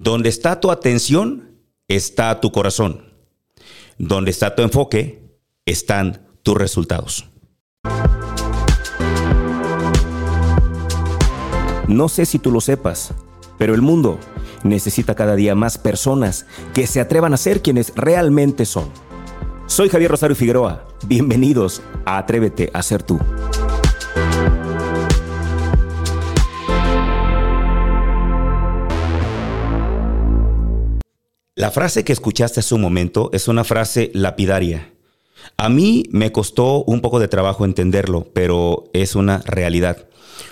Donde está tu atención, está tu corazón. Donde está tu enfoque, están tus resultados. No sé si tú lo sepas, pero el mundo necesita cada día más personas que se atrevan a ser quienes realmente son. Soy Javier Rosario Figueroa. Bienvenidos a Atrévete a ser tú. La frase que escuchaste hace un momento es una frase lapidaria. A mí me costó un poco de trabajo entenderlo, pero es una realidad.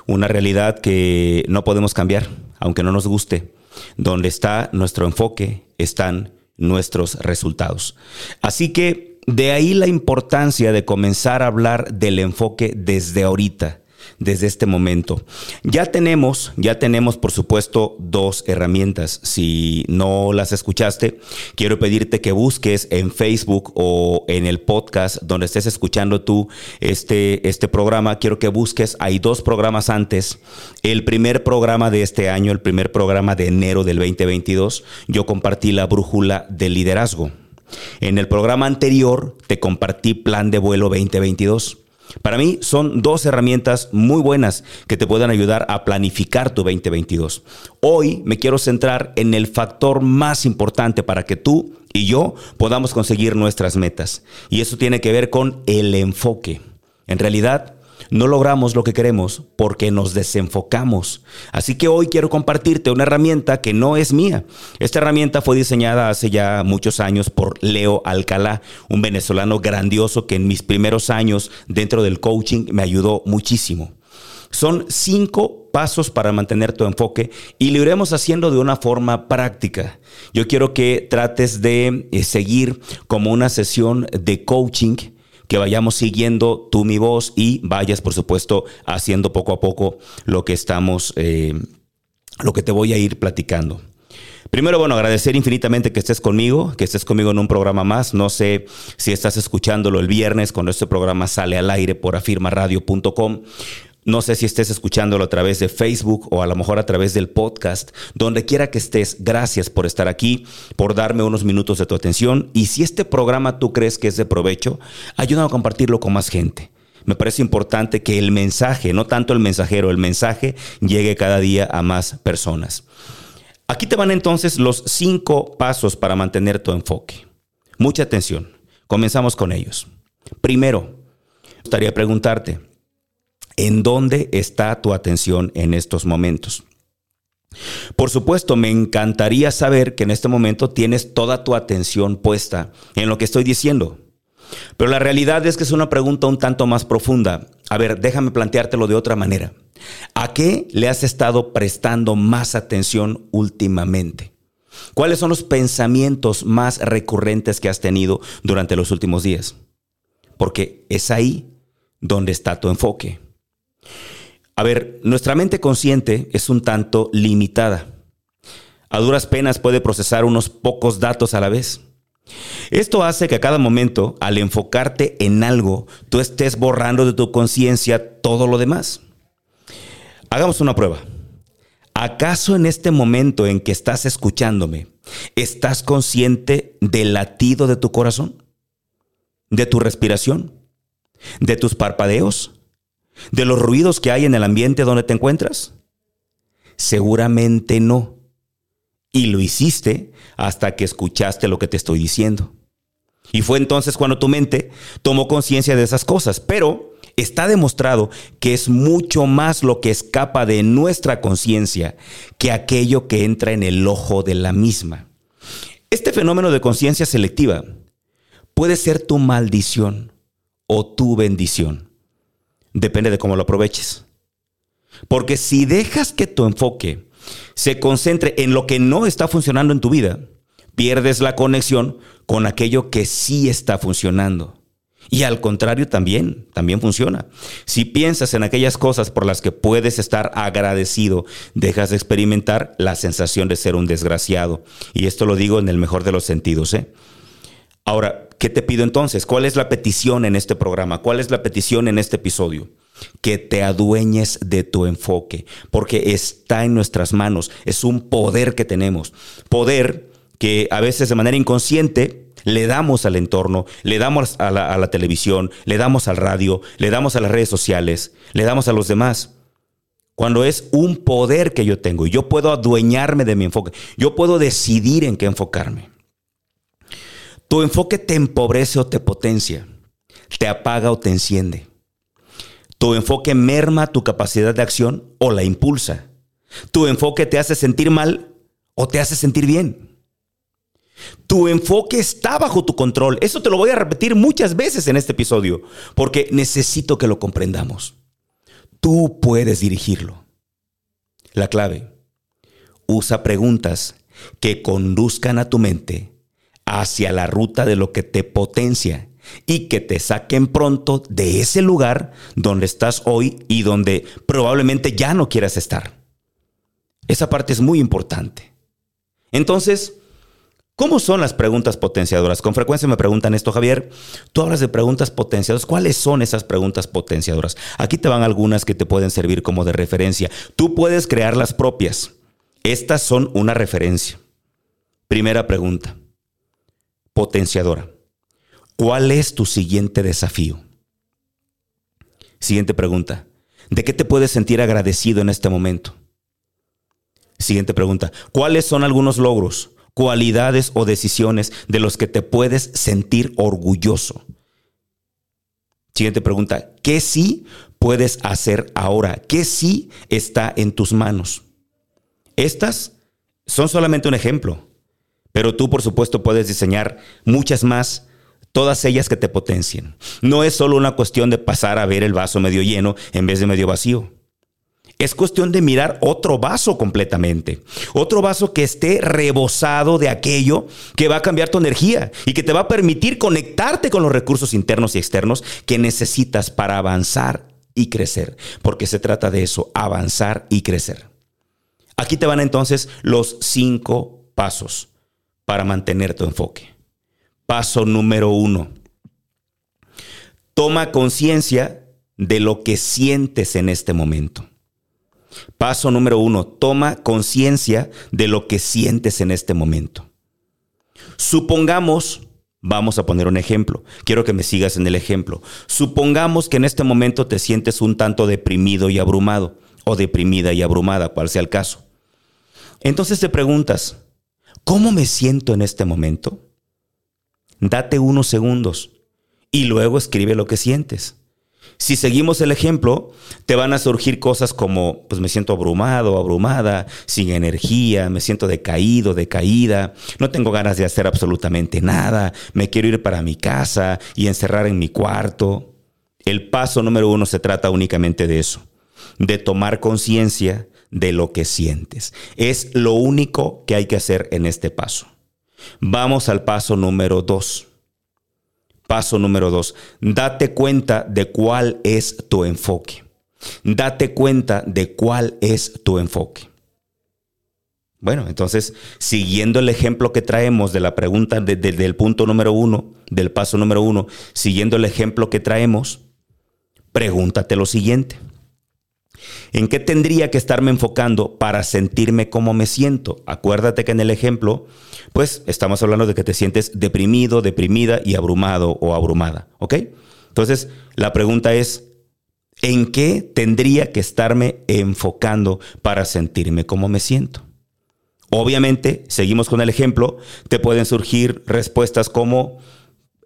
Una realidad que no podemos cambiar, aunque no nos guste. Donde está nuestro enfoque, están nuestros resultados. Así que de ahí la importancia de comenzar a hablar del enfoque desde ahorita desde este momento. Ya tenemos, ya tenemos por supuesto dos herramientas. Si no las escuchaste, quiero pedirte que busques en Facebook o en el podcast donde estés escuchando tú este, este programa. Quiero que busques, hay dos programas antes. El primer programa de este año, el primer programa de enero del 2022, yo compartí la brújula del liderazgo. En el programa anterior te compartí plan de vuelo 2022. Para mí son dos herramientas muy buenas que te pueden ayudar a planificar tu 2022. Hoy me quiero centrar en el factor más importante para que tú y yo podamos conseguir nuestras metas. Y eso tiene que ver con el enfoque. En realidad, no logramos lo que queremos porque nos desenfocamos. Así que hoy quiero compartirte una herramienta que no es mía. Esta herramienta fue diseñada hace ya muchos años por Leo Alcalá, un venezolano grandioso que en mis primeros años dentro del coaching me ayudó muchísimo. Son cinco pasos para mantener tu enfoque y lo iremos haciendo de una forma práctica. Yo quiero que trates de eh, seguir como una sesión de coaching que vayamos siguiendo tú mi voz y vayas, por supuesto, haciendo poco a poco lo que estamos, eh, lo que te voy a ir platicando. Primero, bueno, agradecer infinitamente que estés conmigo, que estés conmigo en un programa más. No sé si estás escuchándolo el viernes cuando este programa sale al aire por afirmaradio.com. No sé si estés escuchándolo a través de Facebook o a lo mejor a través del podcast. Donde quiera que estés, gracias por estar aquí, por darme unos minutos de tu atención. Y si este programa tú crees que es de provecho, ayúdame a compartirlo con más gente. Me parece importante que el mensaje, no tanto el mensajero, el mensaje llegue cada día a más personas. Aquí te van entonces los cinco pasos para mantener tu enfoque. Mucha atención. Comenzamos con ellos. Primero, me gustaría preguntarte, ¿En dónde está tu atención en estos momentos? Por supuesto, me encantaría saber que en este momento tienes toda tu atención puesta en lo que estoy diciendo. Pero la realidad es que es una pregunta un tanto más profunda. A ver, déjame planteártelo de otra manera. ¿A qué le has estado prestando más atención últimamente? ¿Cuáles son los pensamientos más recurrentes que has tenido durante los últimos días? Porque es ahí donde está tu enfoque. A ver, nuestra mente consciente es un tanto limitada. A duras penas puede procesar unos pocos datos a la vez. Esto hace que a cada momento, al enfocarte en algo, tú estés borrando de tu conciencia todo lo demás. Hagamos una prueba. ¿Acaso en este momento en que estás escuchándome, estás consciente del latido de tu corazón? ¿De tu respiración? ¿De tus parpadeos? De los ruidos que hay en el ambiente donde te encuentras? Seguramente no. Y lo hiciste hasta que escuchaste lo que te estoy diciendo. Y fue entonces cuando tu mente tomó conciencia de esas cosas. Pero está demostrado que es mucho más lo que escapa de nuestra conciencia que aquello que entra en el ojo de la misma. Este fenómeno de conciencia selectiva puede ser tu maldición o tu bendición depende de cómo lo aproveches. Porque si dejas que tu enfoque se concentre en lo que no está funcionando en tu vida, pierdes la conexión con aquello que sí está funcionando. Y al contrario también, también funciona. Si piensas en aquellas cosas por las que puedes estar agradecido, dejas de experimentar la sensación de ser un desgraciado. Y esto lo digo en el mejor de los sentidos. ¿eh? Ahora, ¿qué te pido entonces? ¿Cuál es la petición en este programa? ¿Cuál es la petición en este episodio? que te adueñes de tu enfoque, porque está en nuestras manos, es un poder que tenemos, poder que a veces de manera inconsciente le damos al entorno, le damos a la, televisión, le damos al radio, le damos a las redes sociales, le damos a los demás. Cuando es un poder que yo tengo y yo puedo adueñarme de mi enfoque, yo puedo decidir en qué enfocarme. Tu enfoque te empobrece o te potencia, te apaga o te enciende. Tu enfoque merma tu capacidad de acción o la impulsa. Tu enfoque te hace sentir mal o te hace sentir bien. Tu enfoque está bajo tu control. Eso te lo voy a repetir muchas veces en este episodio, porque necesito que lo comprendamos. Tú puedes dirigirlo. La clave. Usa preguntas que conduzcan a tu mente hacia la ruta de lo que te potencia y que te saquen pronto de ese lugar donde estás hoy y donde probablemente ya no quieras estar. Esa parte es muy importante. Entonces, ¿Cómo son las preguntas potenciadoras? Con frecuencia me preguntan esto, Javier. Tú hablas de preguntas potenciadoras. ¿Cuáles son esas preguntas potenciadoras? Aquí te van algunas que te pueden servir como de referencia. Tú puedes crear las propias. Estas son una referencia. Primera pregunta. Potenciadora. ¿Cuál es tu siguiente desafío? Siguiente pregunta. ¿De qué te puedes sentir agradecido en este momento? Siguiente pregunta. ¿Cuáles son algunos logros? cualidades o decisiones de los que te puedes sentir orgulloso. Siguiente pregunta, ¿qué sí puedes hacer ahora? ¿Qué sí está en tus manos? Estas son solamente un ejemplo, pero tú por supuesto puedes diseñar muchas más, todas ellas que te potencien. No es solo una cuestión de pasar a ver el vaso medio lleno en vez de medio vacío. Es cuestión de mirar otro vaso completamente. Otro vaso que esté rebosado de aquello que va a cambiar tu energía y que te va a permitir conectarte con los recursos internos y externos que necesitas para avanzar y crecer. Porque se trata de eso, avanzar y crecer. Aquí te van entonces los cinco pasos para mantener tu enfoque. Paso número uno. Toma conciencia de lo que sientes en este momento. Paso número uno, toma conciencia de lo que sientes en este momento. Supongamos, vamos a poner un ejemplo, quiero que me sigas en el ejemplo. Supongamos que en este momento te sientes un tanto deprimido y abrumado, o deprimida y abrumada, cual sea el caso. Entonces te preguntas, ¿cómo me siento en este momento? Date unos segundos y luego escribe lo que sientes. Si seguimos el ejemplo, te van a surgir cosas como, pues me siento abrumado, abrumada, sin energía, me siento decaído, decaída, no tengo ganas de hacer absolutamente nada, me quiero ir para mi casa y encerrar en mi cuarto. El paso número uno se trata únicamente de eso, de tomar conciencia de lo que sientes. Es lo único que hay que hacer en este paso. Vamos al paso número dos. Paso número dos, date cuenta de cuál es tu enfoque. Date cuenta de cuál es tu enfoque. Bueno, entonces, siguiendo el ejemplo que traemos de la pregunta desde punto número uno, del paso número uno, siguiendo el ejemplo que traemos, pregúntate lo siguiente. ¿En qué tendría que estarme enfocando para sentirme como me siento? Acuérdate que en el ejemplo, pues estamos hablando de que te sientes deprimido, deprimida y abrumado o abrumada, ¿ok? Entonces, la pregunta es, ¿en qué tendría que estarme enfocando para sentirme como me siento? Obviamente, seguimos con el ejemplo, te pueden surgir respuestas como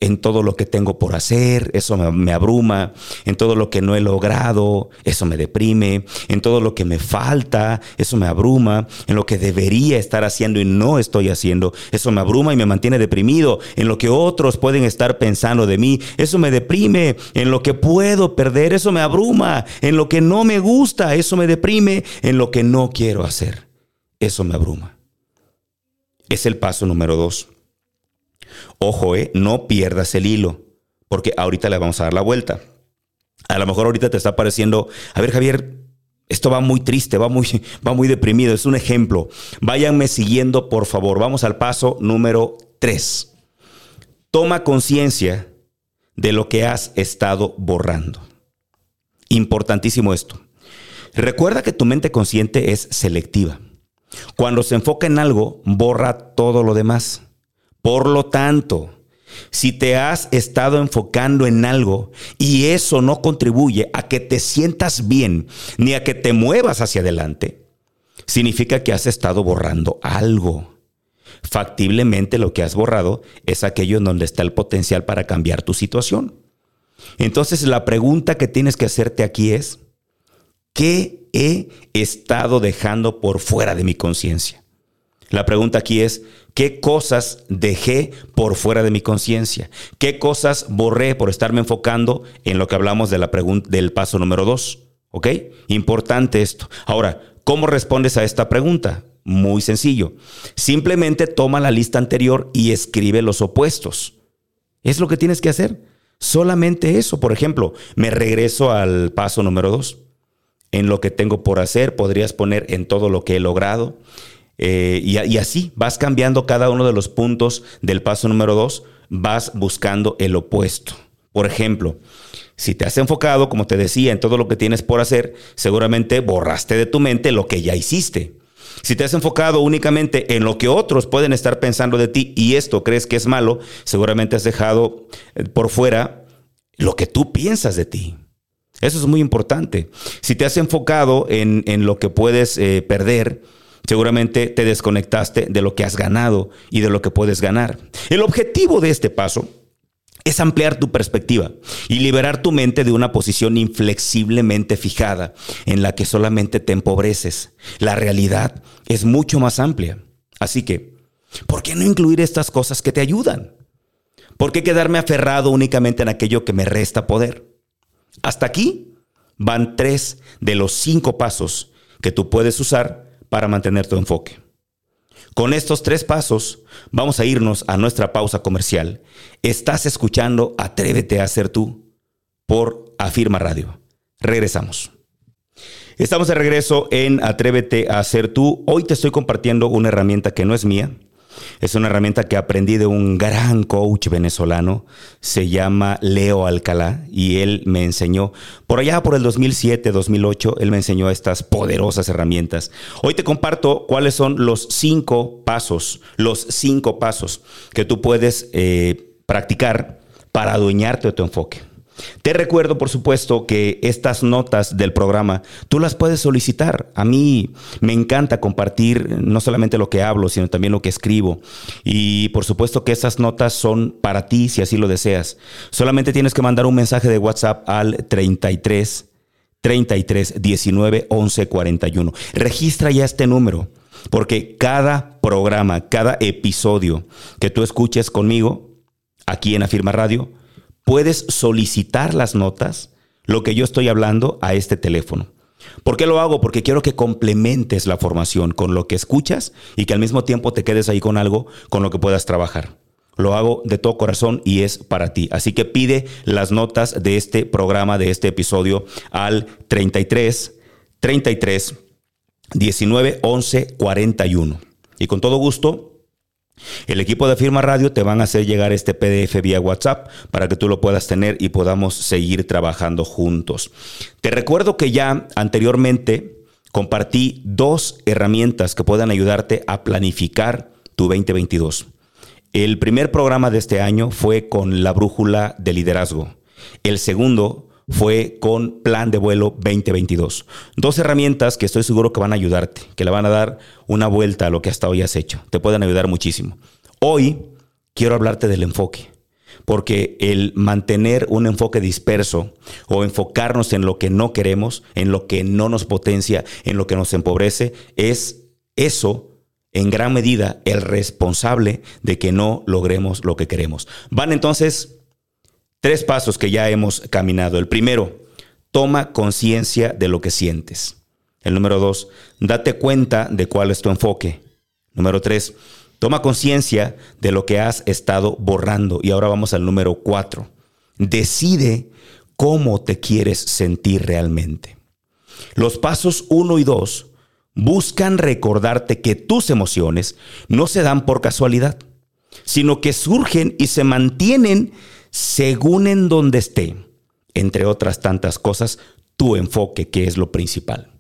en todo lo que tengo por hacer, eso me, abruma, en todo lo que no he logrado, eso me deprime, en todo lo que me falta, eso me abruma, en lo que debería estar haciendo y no estoy haciendo, eso me abruma y me mantiene deprimido, en lo que otros pueden estar pensando de mí, eso me deprime, en lo que puedo perder, eso me abruma, en lo que no me gusta, eso me deprime, en lo que no quiero hacer, eso me abruma. Es el paso número dos. Ojo, eh, no pierdas el hilo, porque ahorita le vamos a dar la vuelta. A lo mejor ahorita te está pareciendo, a ver Javier, esto va muy triste, va muy, va muy deprimido, es un ejemplo. Váyanme siguiendo, por favor. Vamos al paso número 3. Toma conciencia de lo que has estado borrando. Importantísimo esto. Recuerda que tu mente consciente es selectiva. Cuando se enfoca en algo, borra todo lo demás. Por lo tanto, si te has estado enfocando en algo y eso no contribuye a que te sientas bien ni a que te muevas hacia adelante, significa que has estado borrando algo. Factiblemente lo que has borrado es aquello en donde está el potencial para cambiar tu situación. Entonces la pregunta que tienes que hacerte aquí es, ¿qué he estado dejando por fuera de mi conciencia? La pregunta aquí es, ¿qué cosas dejé por fuera de mi conciencia? ¿Qué cosas borré por estarme enfocando en lo que hablamos de la del paso número dos? ¿Ok? Importante esto. Ahora, ¿cómo respondes a esta pregunta? Muy sencillo. Simplemente toma la lista anterior y escribe los opuestos. Es lo que tienes que hacer. Solamente eso. Por ejemplo, me regreso al paso número dos. En lo que tengo por hacer, podrías poner en todo lo que he logrado. Eh, y, así vas cambiando cada uno de los puntos del paso número dos, vas buscando el opuesto. Por ejemplo, si te has enfocado, como te decía, en todo lo que tienes por hacer, seguramente borraste de tu mente lo que ya hiciste. Si te has enfocado únicamente en lo que otros pueden estar pensando de ti y esto crees que es malo, seguramente has dejado eh, por fuera lo que tú piensas de ti. Eso es muy importante. Si te has enfocado en, lo que puedes eh, perder, seguramente te desconectaste de lo que has ganado y de lo que puedes ganar. El objetivo de este paso es ampliar tu perspectiva y liberar tu mente de una posición inflexiblemente fijada en la que solamente te empobreces. La realidad es mucho más amplia. Así que, ¿por qué no incluir estas cosas que te ayudan? ¿Por qué quedarme aferrado únicamente en aquello que me resta poder? Hasta aquí van tres de los cinco pasos que tú puedes usar para mantener tu enfoque. Con estos tres pasos vamos a irnos a nuestra pausa comercial. Estás escuchando Atrévete a ser tú por Afirma Radio. Regresamos. Estamos de regreso en Atrévete a ser tú. Hoy te estoy compartiendo una herramienta que no es mía, es una herramienta que aprendí de un gran coach venezolano, se llama Leo Alcalá, y él me enseñó, por allá por el 2007, 2008, él me enseñó estas poderosas herramientas. Hoy te comparto cuáles son los cinco pasos, los cinco pasos que tú puedes eh, practicar para adueñarte de tu enfoque. Te recuerdo, por supuesto, que estas notas del programa tú las puedes solicitar. A mí me encanta compartir no solamente lo que hablo, sino también lo que escribo. Y por supuesto que esas notas son para ti si así lo deseas. Solamente tienes que mandar un mensaje de WhatsApp al 33 33 19 11 41. Registra ya este número. Porque cada programa, cada episodio que tú escuches conmigo, aquí en Afirma Radio, puedes solicitar las notas, lo que yo estoy hablando, a este teléfono. ¿Por qué lo hago? Porque quiero que complementes la formación con lo que escuchas y que al mismo tiempo te quedes ahí con algo con lo que puedas trabajar. Lo hago de todo corazón y es para ti. Así que pide las notas de este programa, de este episodio al 33 33 19 11 41. Y con todo gusto el equipo de Firma Radio te van a hacer llegar este PDF vía WhatsApp para que tú lo puedas tener y podamos seguir trabajando juntos. Te recuerdo que ya anteriormente compartí dos herramientas que puedan ayudarte a planificar tu 2022. El primer programa de este año fue con la brújula de liderazgo. El segundo fue con Plan de Vuelo 2022. Dos herramientas que estoy seguro que van a ayudarte, que le van a dar una vuelta a lo que hasta hoy has hecho. Te pueden ayudar muchísimo. Hoy quiero hablarte del enfoque, porque el mantener un enfoque disperso o enfocarnos en lo que no queremos, en lo que no nos potencia, en lo que nos empobrece, es eso en gran medida el responsable de que no logremos lo que queremos. Van entonces Tres pasos que ya hemos caminado. El primero, toma conciencia de lo que sientes. El número dos, date cuenta de cuál es tu enfoque. Número tres, toma conciencia de lo que has estado borrando. Y ahora vamos al número cuatro. Decide cómo te quieres sentir realmente. Los pasos uno y dos buscan recordarte que tus emociones no se dan por casualidad, sino que surgen y se mantienen según en donde esté, entre otras tantas cosas, tu enfoque, que es lo principal.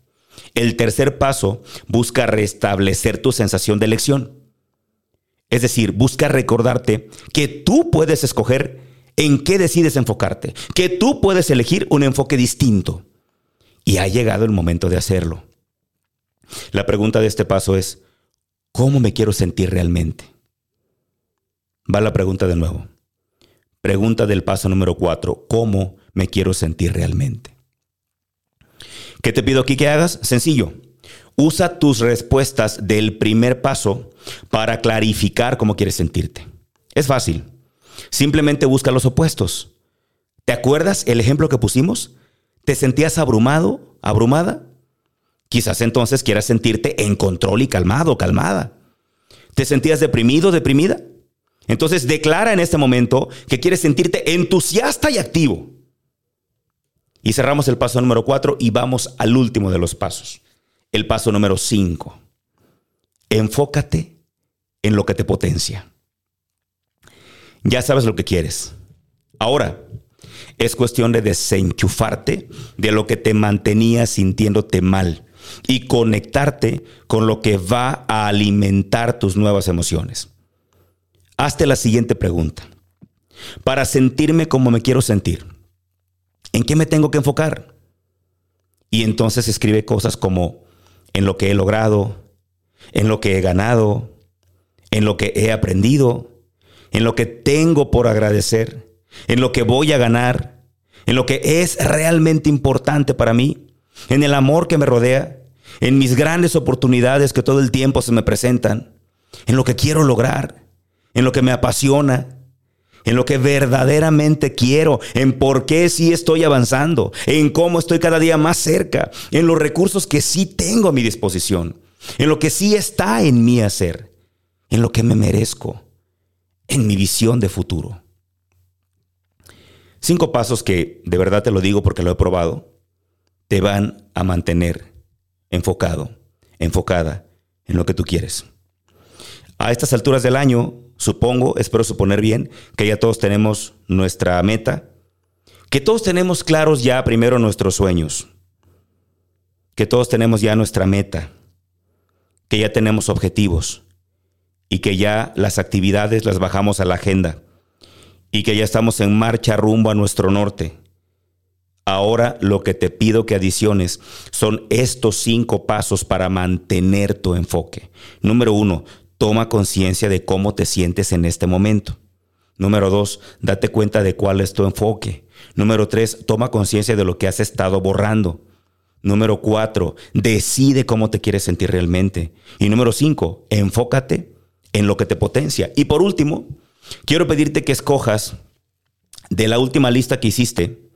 El tercer paso busca restablecer tu sensación de elección. Es decir, busca recordarte que tú puedes escoger en qué decides enfocarte, que tú puedes elegir un enfoque distinto. Y ha llegado el momento de hacerlo. La pregunta de este paso es, ¿cómo me quiero sentir realmente? Va la pregunta de nuevo. Pregunta del paso número cuatro, ¿cómo me quiero sentir realmente? ¿Qué te pido aquí que hagas? Sencillo. Usa tus respuestas del primer paso para clarificar cómo quieres sentirte. Es fácil. Simplemente busca los opuestos. ¿Te acuerdas el ejemplo que pusimos? ¿Te sentías abrumado, abrumada? Quizás entonces quieras sentirte en control y calmado, calmada. ¿Te sentías deprimido, deprimida? Entonces declara en este momento que quieres sentirte entusiasta y activo. Y cerramos el paso número 4 y vamos al último de los pasos. El paso número 5. Enfócate en lo que te potencia. Ya sabes lo que quieres. Ahora, es cuestión de desenchufarte de lo que te mantenía sintiéndote mal y conectarte con lo que va a alimentar tus nuevas emociones. Hazte la siguiente pregunta. Para sentirme como me quiero sentir, ¿en qué me tengo que enfocar? Y entonces escribe cosas como en lo que he logrado, en lo que he ganado, en lo que he aprendido, en lo que tengo por agradecer, en lo que voy a ganar, en lo que es realmente importante para mí, en el amor que me rodea, en mis grandes oportunidades que todo el tiempo se me presentan, en lo que quiero lograr, en lo que me apasiona, en lo que verdaderamente quiero, en por qué sí estoy avanzando, en cómo estoy cada día más cerca, en los recursos que sí tengo a mi disposición, en lo que sí está en mí hacer, en lo que me merezco, en mi visión de futuro. Cinco pasos que, de verdad te lo digo porque lo he probado, te van a mantener enfocado, enfocada en lo que tú quieres. A estas alturas del año, supongo, espero suponer bien, que ya todos tenemos nuestra meta, que todos tenemos claros ya primero nuestros sueños, que todos tenemos ya nuestra meta, que ya tenemos objetivos y que ya las actividades las bajamos a la agenda y que ya estamos en marcha rumbo a nuestro norte. Ahora lo que te pido que adiciones son estos cinco pasos para mantener tu enfoque. Número uno, toma conciencia de cómo te sientes en este momento. Número dos, date cuenta de cuál es tu enfoque. Número tres, toma conciencia de lo que has estado borrando. Número cuatro, decide cómo te quieres sentir realmente. Y número cinco, enfócate en lo que te potencia. Y por último, quiero pedirte que escojas de la última lista que hiciste,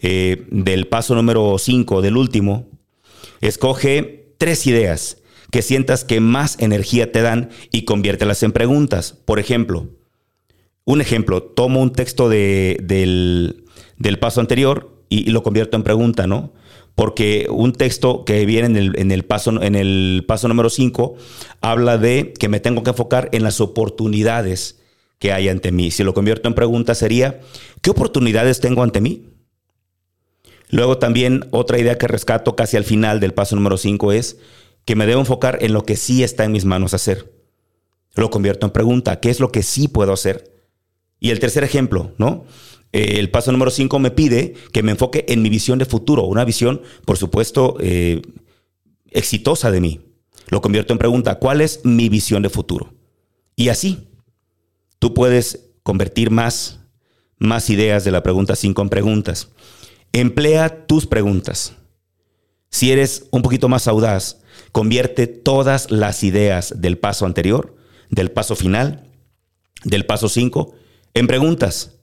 eh, del paso número 5, del último, escoge tres ideas que sientas que más energía te dan y conviértelas en preguntas. Por ejemplo, un ejemplo, tomo un texto de, del, paso anterior y, lo convierto en pregunta, ¿no? Porque un texto que viene en el, en el paso, en el paso número 5 habla de que me tengo que enfocar en las oportunidades que hay ante mí. Si lo convierto en pregunta sería, ¿qué oportunidades tengo ante mí? Luego también otra idea que rescato casi al final del paso número 5 es que me debo enfocar en lo que sí está en mis manos hacer. Lo convierto en pregunta, ¿qué es lo que sí puedo hacer? Y el tercer ejemplo, ¿no? Eh, el paso número 5 me pide que me enfoque en mi visión de futuro, una visión, por supuesto, eh, exitosa de mí. Lo convierto en pregunta, ¿cuál es mi visión de futuro? Y así, tú puedes convertir más, más ideas de la pregunta 5 en preguntas. Emplea tus preguntas. Si eres un poquito más audaz, convierte todas las ideas del paso anterior, del paso final, del paso 5, en preguntas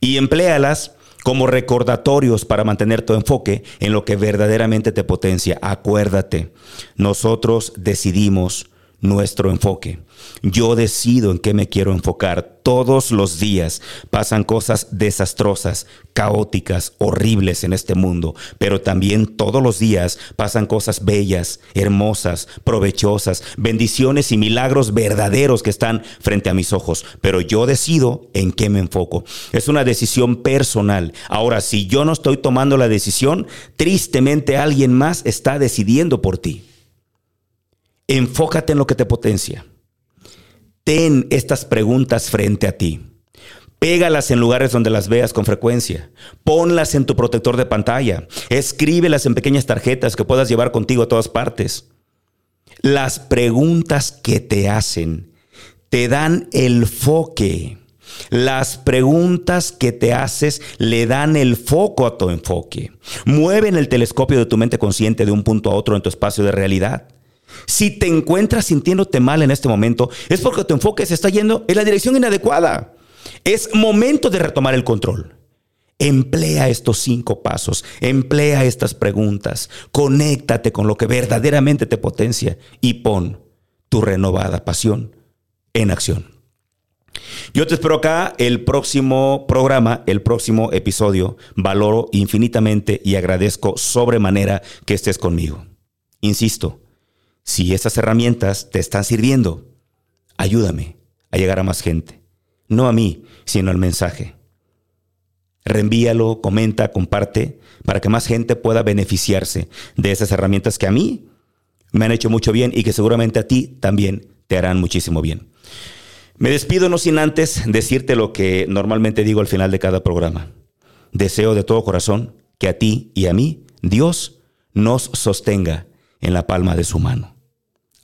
y empléalas como recordatorios para mantener tu enfoque en lo que verdaderamente te potencia. Acuérdate, nosotros decidimos nuestro enfoque. Yo decido en qué me quiero enfocar. Todos los días pasan cosas desastrosas, caóticas, horribles en este mundo, pero también todos los días pasan cosas bellas, hermosas, provechosas, bendiciones y milagros verdaderos que están frente a mis ojos. Pero yo decido en qué me enfoco. Es una decisión personal. Ahora, si yo no estoy tomando la decisión, tristemente alguien más está decidiendo por ti. Enfócate en lo que te potencia. Ten estas preguntas frente a ti. Pégalas en lugares donde las veas con frecuencia. Ponlas en tu protector de pantalla. Escríbelas en pequeñas tarjetas que puedas llevar contigo a todas partes. Las preguntas que te hacen te dan el foque. Las preguntas que te haces le dan el foco a tu enfoque. Mueven el telescopio de tu mente consciente de un punto a otro en tu espacio de realidad. Si te encuentras sintiéndote mal en este momento, es porque tu enfoque se está yendo en la dirección inadecuada. Es momento de retomar el control. Emplea estos cinco pasos, emplea estas preguntas, conéctate con lo que verdaderamente te potencia y pon tu renovada pasión en acción. Yo te espero acá el próximo programa, el próximo episodio. Valoro infinitamente y agradezco sobremanera que estés conmigo. Insisto, si esas herramientas te están sirviendo, ayúdame a llegar a más gente. No a mí, sino al mensaje. Reenvíalo, comenta, comparte, para que más gente pueda beneficiarse de esas herramientas que a mí me han hecho mucho bien y que seguramente a ti también te harán muchísimo bien. Me despido no sin antes decirte lo que normalmente digo al final de cada programa. Deseo de todo corazón que a ti y a mí Dios nos sostenga en la palma de su mano.